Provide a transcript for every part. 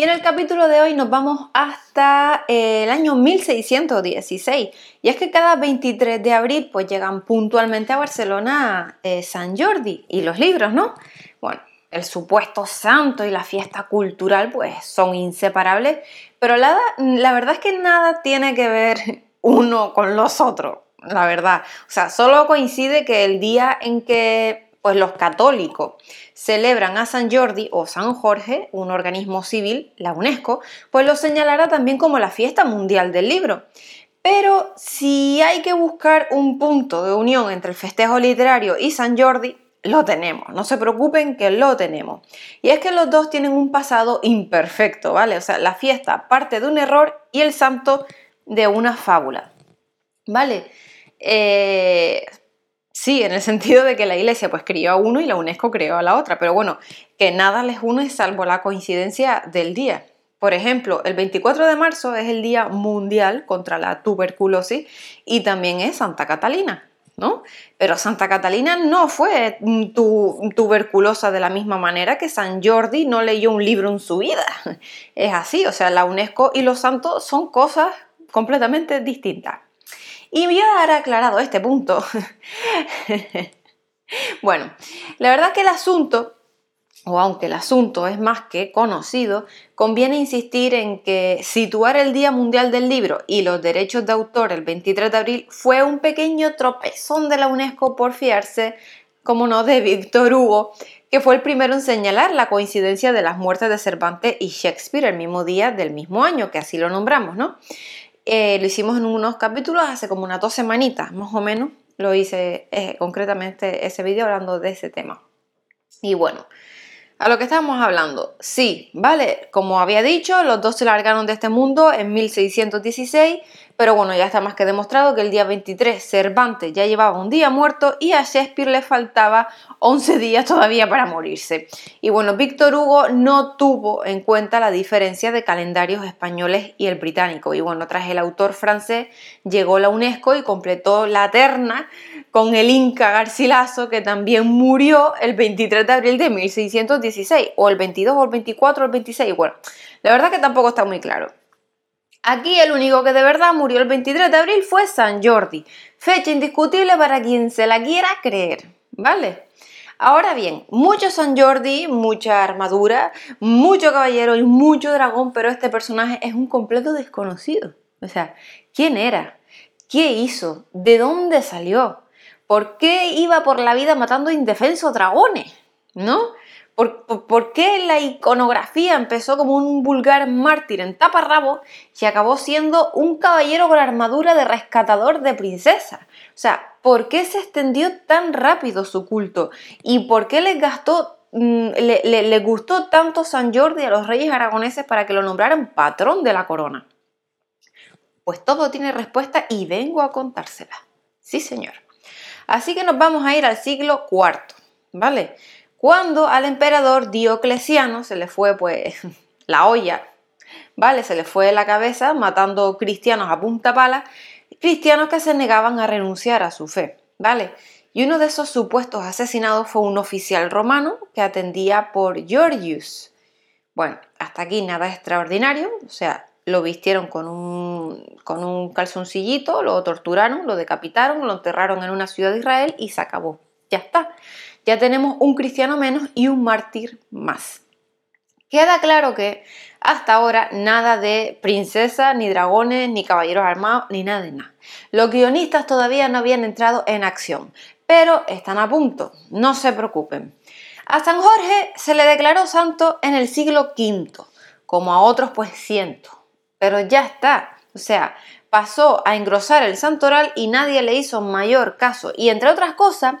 Y en el capítulo de hoy nos vamos hasta eh, el año 1616. Y es que cada 23 de abril pues llegan puntualmente a Barcelona eh, San Jordi y los libros, ¿no? Bueno, el supuesto santo y la fiesta cultural pues son inseparables, pero la, la verdad es que nada tiene que ver uno con los otros, la verdad. O sea, solo coincide que el día en que pues los católicos celebran a San Jordi o San Jorge, un organismo civil, la UNESCO, pues lo señalará también como la fiesta mundial del libro. Pero si hay que buscar un punto de unión entre el festejo literario y San Jordi, lo tenemos, no se preocupen que lo tenemos. Y es que los dos tienen un pasado imperfecto, ¿vale? O sea, la fiesta parte de un error y el santo de una fábula, ¿vale? Eh, Sí, en el sentido de que la iglesia pues crió a uno y la UNESCO creó a la otra, pero bueno, que nada les une salvo la coincidencia del día. Por ejemplo, el 24 de marzo es el Día Mundial contra la Tuberculosis y también es Santa Catalina, ¿no? Pero Santa Catalina no fue tuberculosa de la misma manera que San Jordi no leyó un libro en su vida. Es así, o sea, la UNESCO y los santos son cosas completamente distintas. Y voy a dar aclarado este punto. bueno, la verdad que el asunto, o aunque el asunto es más que conocido, conviene insistir en que situar el Día Mundial del Libro y los derechos de autor el 23 de abril fue un pequeño tropezón de la UNESCO por fiarse, como no, de Víctor Hugo, que fue el primero en señalar la coincidencia de las muertes de Cervantes y Shakespeare el mismo día del mismo año, que así lo nombramos, ¿no? Eh, lo hicimos en unos capítulos hace como unas dos semanitas, más o menos. Lo hice eh, concretamente ese vídeo hablando de ese tema. Y bueno, a lo que estábamos hablando, sí, vale, como había dicho, los dos se largaron de este mundo en 1616 pero bueno, ya está más que demostrado que el día 23 Cervantes ya llevaba un día muerto y a Shakespeare le faltaba 11 días todavía para morirse. Y bueno, Víctor Hugo no tuvo en cuenta la diferencia de calendarios españoles y el británico. Y bueno, tras el autor francés llegó la UNESCO y completó la terna con el Inca Garcilaso, que también murió el 23 de abril de 1616, o el 22 o el 24 o el 26. Bueno, la verdad que tampoco está muy claro. Aquí el único que de verdad murió el 23 de abril fue San Jordi, fecha indiscutible para quien se la quiera creer, ¿vale? Ahora bien, mucho San Jordi, mucha armadura, mucho caballero y mucho dragón, pero este personaje es un completo desconocido. O sea, ¿quién era? ¿Qué hizo? ¿De dónde salió? ¿Por qué iba por la vida matando indefensos dragones? ¿No? ¿Por, qué la iconografía empezó como un vulgar mártir en taparrabo y acabó siendo un caballero con armadura de rescatador de princesa? O sea, ¿por qué se extendió tan rápido su culto? ¿Y por qué les mm, le, gustó tanto San Jordi a los reyes aragoneses para que lo nombraran patrón de la corona? Pues todo tiene respuesta y vengo a contársela. Sí, señor. Así que nos vamos a ir al siglo IV, ¿vale? cuando al emperador Diocleciano se le fue pues la olla, ¿vale? Se le fue la cabeza matando cristianos a punta pala, cristianos que se negaban a renunciar a su fe, ¿vale? Y uno de esos supuestos asesinados fue un oficial romano que atendía por Georgius. Bueno, hasta aquí nada extraordinario, o sea, lo vistieron con un, con un calzoncillito, lo torturaron, lo decapitaron, lo enterraron en una ciudad de Israel y se acabó. Ya está ya tenemos un cristiano menos y un mártir más. Queda claro que hasta ahora nada de princesa, ni dragones, ni caballeros armados, ni nada de nada. Los guionistas todavía no habían entrado en acción, pero están a punto, no se preocupen. A San Jorge se le declaró santo en el siglo V, como a otros pues ciento, pero ya está, o sea, pasó a engrosar el santoral y nadie le hizo mayor caso. Y entre otras cosas,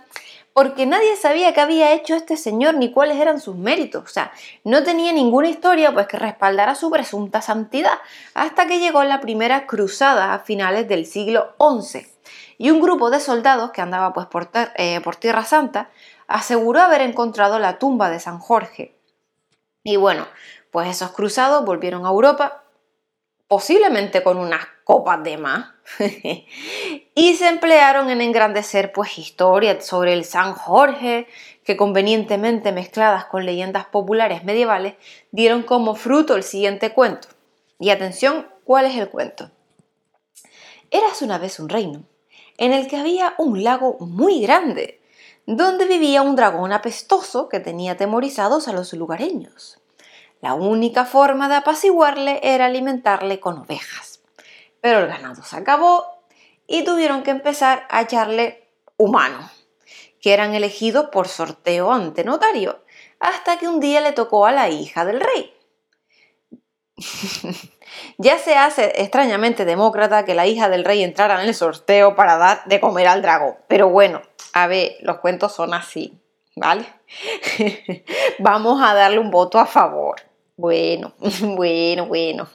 porque nadie sabía qué había hecho este señor ni cuáles eran sus méritos. O sea, no tenía ninguna historia pues que respaldara su presunta santidad, hasta que llegó la primera cruzada a finales del siglo XI. Y un grupo de soldados que andaba pues por, eh, por Tierra Santa aseguró haber encontrado la tumba de San Jorge. Y bueno, pues esos cruzados volvieron a Europa, posiblemente con unas copas de más, y se emplearon en engrandecer pues historias sobre el San Jorge, que convenientemente mezcladas con leyendas populares medievales, dieron como fruto el siguiente cuento. Y atención, ¿cuál es el cuento? Eras una vez un reino, en el que había un lago muy grande, donde vivía un dragón apestoso que tenía atemorizados a los lugareños. La única forma de apaciguarle era alimentarle con ovejas. Pero el ganado se acabó y tuvieron que empezar a echarle humanos, que eran elegidos por sorteo ante notario, hasta que un día le tocó a la hija del rey. ya se hace extrañamente demócrata que la hija del rey entrara en el sorteo para dar de comer al dragón. Pero bueno, a ver, los cuentos son así, ¿vale? Vamos a darle un voto a favor. Bueno, bueno, bueno.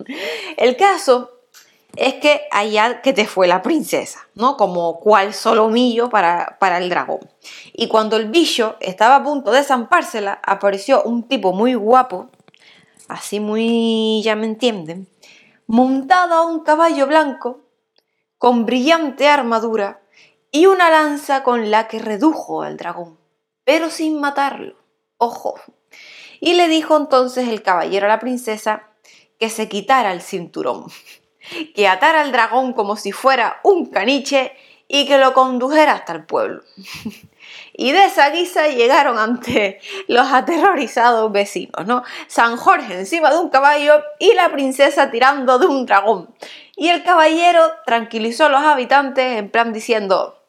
El caso es que allá que te fue la princesa, ¿no? Como cual solomillo para, para el dragón. Y cuando el bicho estaba a punto de zampársela, apareció un tipo muy guapo, así muy, ya me entienden, montado a un caballo blanco, con brillante armadura y una lanza con la que redujo al dragón, pero sin matarlo. Ojo, y le dijo entonces el caballero a la princesa que se quitara el cinturón, que atara al dragón como si fuera un caniche y que lo condujera hasta el pueblo. Y de esa guisa llegaron ante los aterrorizados vecinos, ¿no? San Jorge encima de un caballo y la princesa tirando de un dragón. Y el caballero tranquilizó a los habitantes en plan diciendo,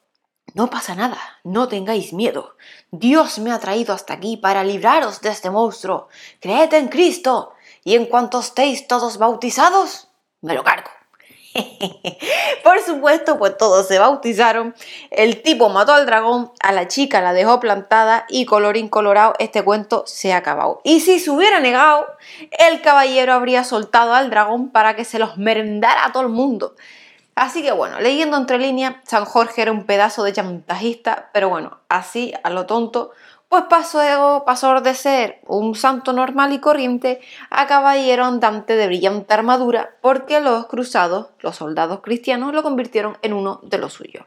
no pasa nada, no tengáis miedo. Dios me ha traído hasta aquí para libraros de este monstruo. Creed en Cristo, y en cuanto estéis todos bautizados, me lo cargo. Por supuesto, pues todos se bautizaron. El tipo mató al dragón, a la chica la dejó plantada y colorín colorado, este cuento se ha acabado. Y si se hubiera negado, el caballero habría soltado al dragón para que se los merendara a todo el mundo. Así que bueno, leyendo entre líneas, San Jorge era un pedazo de chantajista, pero bueno, así a lo tonto, pues pasó, pasó de ser un santo normal y corriente a caballero andante de brillante armadura, porque los cruzados, los soldados cristianos, lo convirtieron en uno de los suyos.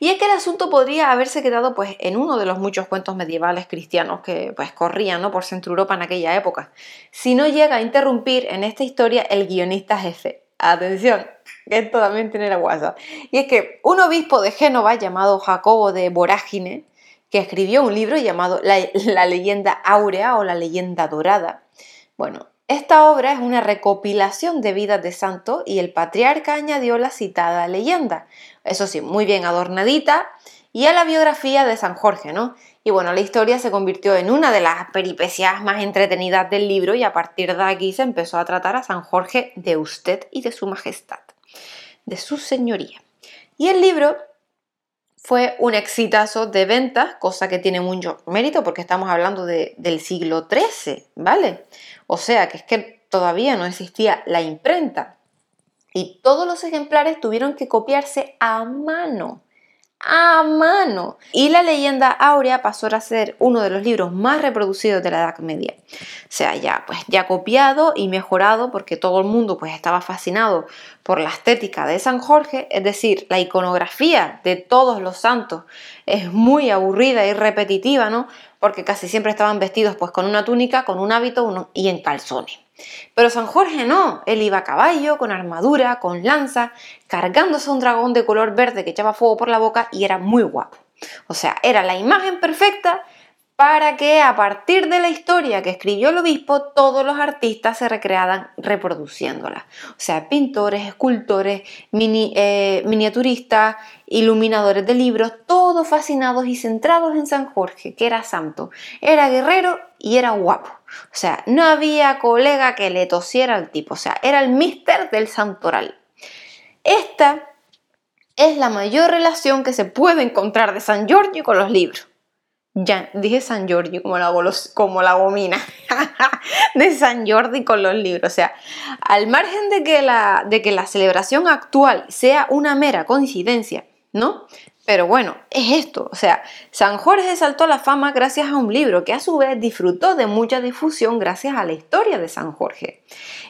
Y es que el asunto podría haberse quedado pues en uno de los muchos cuentos medievales cristianos que pues corrían ¿no? por Centro Europa en aquella época, si no llega a interrumpir en esta historia el guionista jefe. Atención, esto también tiene la guasa. Y es que un obispo de Génova llamado Jacobo de Vorágine, que escribió un libro llamado la, leyenda áurea o la leyenda dorada. Bueno, esta obra es una recopilación de vidas de santos y el patriarca añadió la citada leyenda. Eso sí, muy bien adornadita y a la biografía de San Jorge, ¿no? Y bueno, la historia se convirtió en una de las peripecias más entretenidas del libro y a partir de aquí se empezó a tratar a San Jorge de usted y de su majestad de su señoría. Y el libro fue un exitazo de ventas, cosa que tiene mucho mérito porque estamos hablando del siglo XIII, ¿vale? O sea, que es que todavía no existía la imprenta. Y todos los ejemplares tuvieron que copiarse a mano a mano. Y la leyenda áurea pasó a ser uno de los libros más reproducidos de la Edad Media. O sea, ya pues ya copiado y mejorado porque todo el mundo pues estaba fascinado por la estética de San Jorge, es decir, la iconografía de todos los santos es muy aburrida y repetitiva, ¿no? Porque casi siempre estaban vestidos pues con una túnica, con un hábito y en calzones. Pero San Jorge no, él iba a caballo, con armadura, con lanza, cargándose un dragón de color verde que echaba fuego por la boca y era muy guapo. O sea, era la imagen perfecta para que a partir de la historia que escribió el obispo todos los artistas se recrearan reproduciéndola. O sea, pintores, escultores, eh, miniaturistas, iluminadores de libros, todos fascinados y centrados en San Jorge, que era santo, era guerrero y era guapo. O sea, no había colega que le tosiera al tipo, o sea, era el mister del santoral. Esta es la mayor relación que se puede encontrar de San Giorgio con los libros. Ya, dije San Giorgio como la, como la gomina de San Jordi con los libros. O sea, al margen de que, la, de que la celebración actual sea una mera coincidencia, ¿no? Pero bueno, es esto, o sea, San Jorge saltó a la fama gracias a un libro que a su vez disfrutó de mucha difusión gracias a la historia de San Jorge.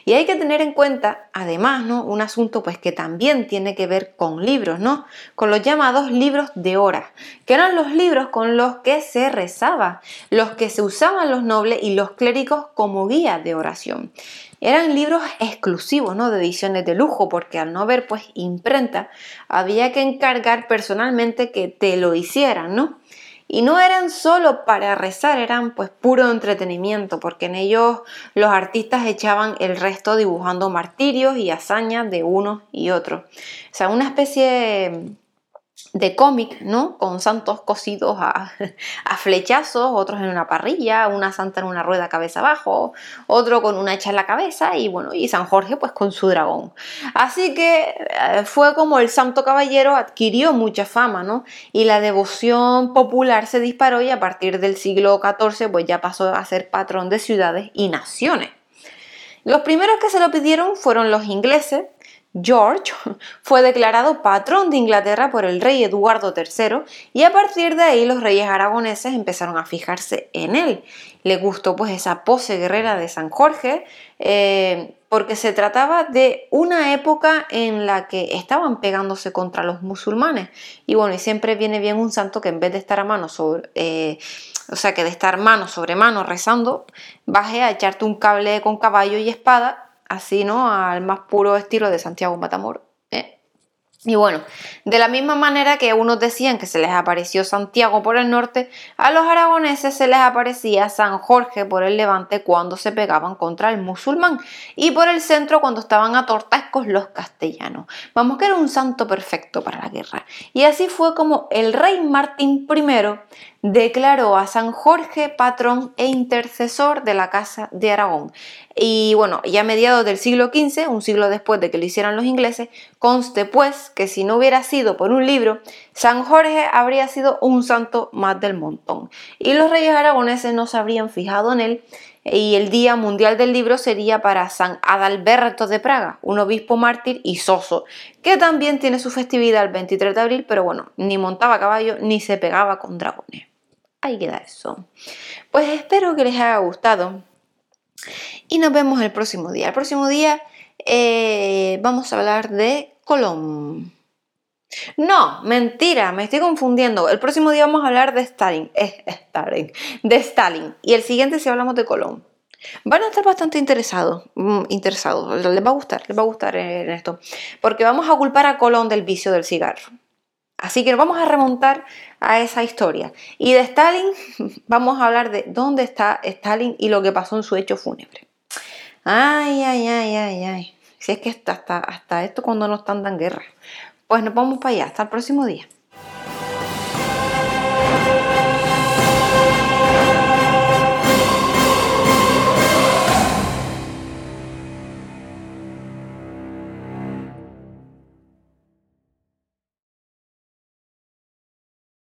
Y hay que tener en cuenta, además, ¿no? Un asunto pues que también tiene que ver con libros, ¿no? Con los llamados libros de horas, que eran los libros con los que se rezaba, los que se usaban los nobles y los clérigos como guía de oración. Eran libros exclusivos, ¿no? De ediciones de lujo, porque al no haber pues imprenta, había que encargar personalmente que te lo hicieran, ¿no? Y no eran solo para rezar, eran pues puro entretenimiento, porque en ellos los artistas echaban el resto dibujando martirios y hazañas de unos y otros. O sea, una especie cómic, ¿no? Con santos cosidos a, flechazos, otros en una parrilla, una santa en una rueda cabeza abajo, otro con una hecha en la cabeza y bueno, y San Jorge pues con su dragón. Así que eh, fue como el santo caballero adquirió mucha fama, ¿no? Y la devoción popular se disparó y a partir del siglo XIV pues ya pasó a ser patrón de ciudades y naciones. Los primeros que se lo pidieron fueron los ingleses, George fue declarado patrón de Inglaterra por el rey Eduardo III y a partir de ahí los reyes aragoneses empezaron a fijarse en él. Le gustó pues esa pose guerrera de San Jorge eh, porque se trataba de una época en la que estaban pegándose contra los musulmanes y bueno, y siempre viene bien un santo que en vez de estar a mano sobre... Eh, o sea, que de estar mano sobre mano rezando, baje a echarte un cable con caballo y espada así, ¿no? Al más puro estilo de Santiago Matamor. ¿eh? Y bueno, de la misma manera que unos decían que se les apareció Santiago por el norte, a los aragoneses se les aparecía San Jorge por el levante cuando se pegaban contra el musulmán y por el centro cuando estaban a con los castellanos. Vamos, que era un santo perfecto para la guerra. Y así fue como el rey Martín I declaró a San Jorge patrón e intercesor de la Casa de Aragón. Y bueno, ya a mediados del siglo XV, un siglo después de que lo hicieran los ingleses, conste pues que si no hubiera sido por un libro, San Jorge habría sido un santo más del montón. Y los reyes aragoneses no se habrían fijado en él y el Día Mundial del Libro sería para San Adalberto de Praga, un obispo mártir y soso, que también tiene su festividad el 23 de abril, pero bueno, ni montaba caballo ni se pegaba con dragones. Ahí queda eso. Pues espero que les haya gustado y nos vemos el próximo día. El próximo día eh, vamos a hablar de Colón. No, mentira, me estoy confundiendo. El próximo día vamos a hablar de Stalin, eh, Stalin, de Stalin. Y el siguiente si hablamos de Colón. Van a estar bastante interesados, mm, interesados, les va a gustar, les va a gustar en esto, porque vamos a culpar a Colón del vicio del cigarro. Así que vamos a remontar a esa historia. Y de Stalin vamos a hablar de dónde está Stalin y lo que pasó en su hecho fúnebre. Ay, ay, ay, ay, ay. Si es que hasta, esto cuando no están en guerra. Pues nos vamos para allá. Hasta el próximo día.